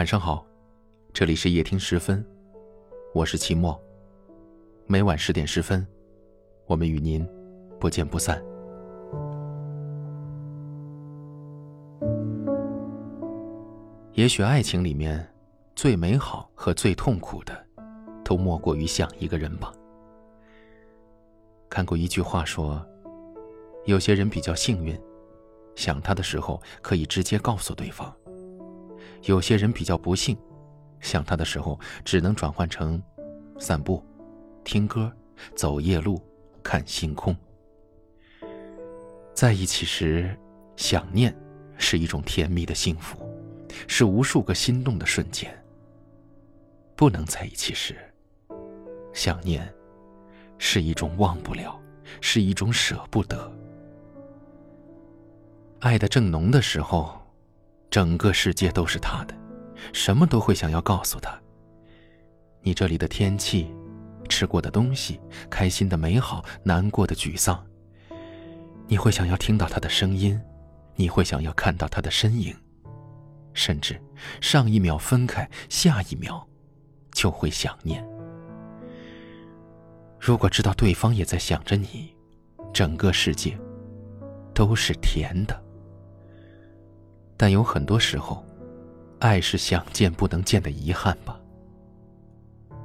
晚上好，这里是夜听十分，我是齐墨。每晚十点十分，我们与您不见不散。也许爱情里面最美好和最痛苦的，都莫过于想一个人吧。看过一句话说，有些人比较幸运，想他的时候可以直接告诉对方；有些人比较不幸，想他的时候只能转换成散步、听歌、走夜路、看星空。在一起时，想念是一种甜蜜的幸福，是无数个心动的瞬间。不能在一起时，想念。是一种忘不了，是一种舍不得。爱的正浓的时候，整个世界都是他的，什么都会想要告诉他。你这里的天气，吃过的东西，开心的美好，难过的沮丧。你会想要听到他的声音，你会想要看到他的身影，甚至上一秒分开，下一秒就会想念。如果知道对方也在想着你，整个世界都是甜的。但有很多时候，爱是想见不能见的遗憾吧。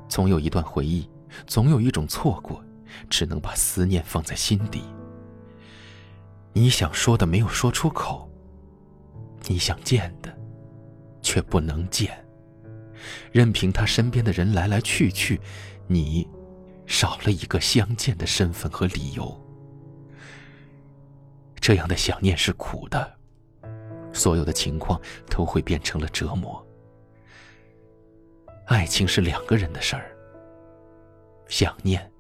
总有一段回忆，总有一种错过，只能把思念放在心底。你想说的没有说出口，你想见的却不能见。任凭他身边的人来来去去，你。少了一个相见的身份和理由，这样的想念是苦的，所有的情况都会变成了折磨。爱情是两个人的事儿，想念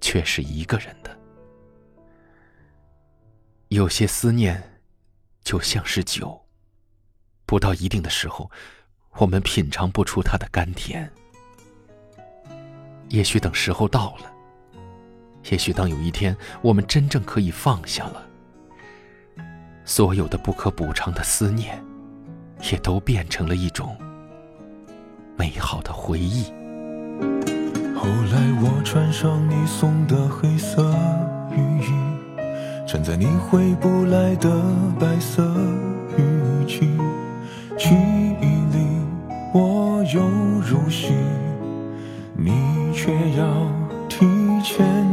却是一个人的。有些思念就像是酒，不到一定的时候，我们品尝不出它的甘甜。也许等时候到了，也许当有一天我们真正可以放下了，所有的不可补偿的思念，也都变成了一种美好的回忆。后来我穿上你送的黑色雨衣，站在你回不来的白色雨季，记忆里我又入戏。你却要提前，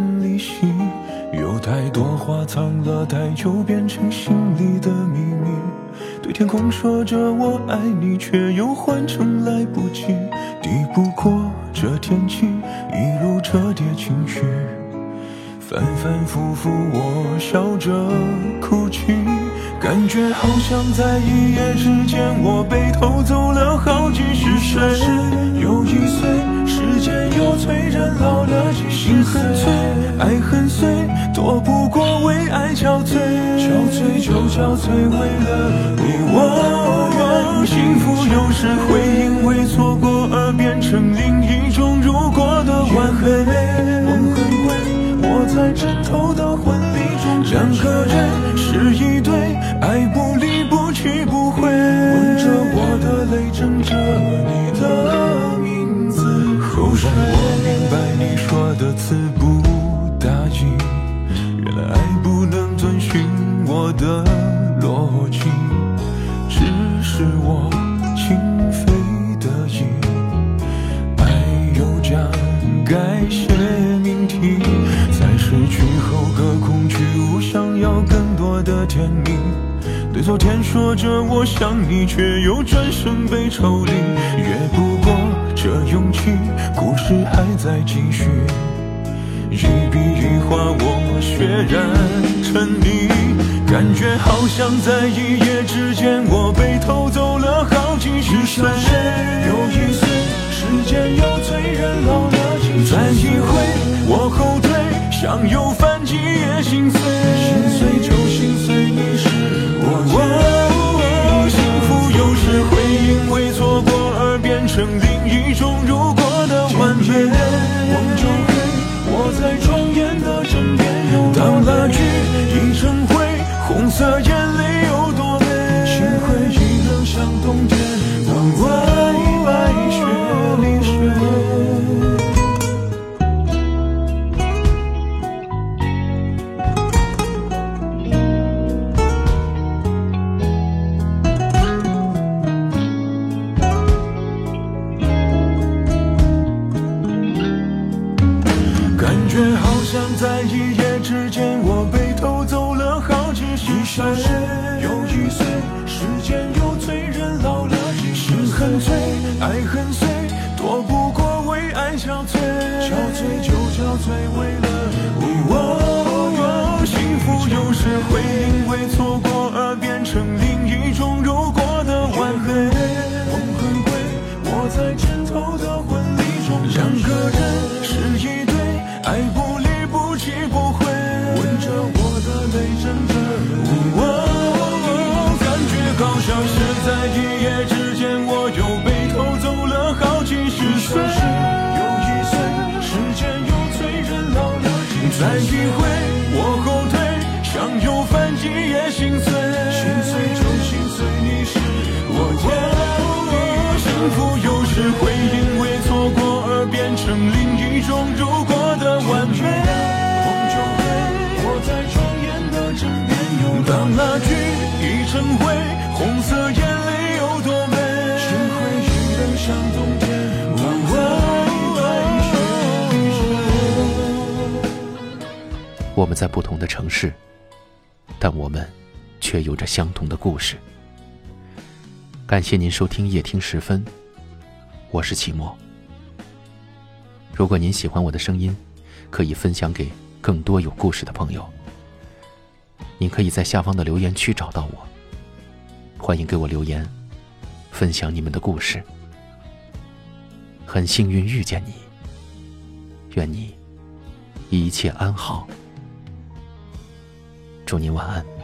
藏了太久，变成心里的秘密。对天空说着我爱你，却又换成来不及。抵不过这天气，一路折叠情绪，反反复复，我笑着哭泣，感觉好像在一夜之间，我被偷走了好几十岁，又一岁。时间又催人老了，几十岁，爱很碎，躲不过为爱憔悴，憔悴就憔悴为了你我。幸福有时会因为错过而变成另一种如果的完美。梦很贵，我在枕头的婚礼中，两个人是一对，爱不离不弃不悔，吻着我的泪，枕着你的。让我明白你说的词不昨天说着我想你，却又转身被抽离，越不过。这勇气，故事还在继续，一笔一画我血染成泥，感觉好像在一夜之间，我被偷走了好几十岁。又一岁，时间又催人老了几岁。再一回，我后退，想又反击也心碎。好几十岁。又一岁，时间又催人老了。心很醉，爱很碎，躲不过为爱憔悴。憔悴就憔悴，为了你。哦，幸福有时会因为错再一回，我后退，想又反击也心碎。心碎就心碎，你是我的。幸福有时会因为错过而变成另一种如果的完美。我在庄严的枕边游荡。当蜡炬已成灰，红色眼我们在不同的城市，但我们却有着相同的故事。感谢您收听夜听时分，我是齐墨。如果您喜欢我的声音，可以分享给更多有故事的朋友。您可以在下方的留言区找到我，欢迎给我留言，分享你们的故事。很幸运遇见你，愿你一切安好。祝您晚安。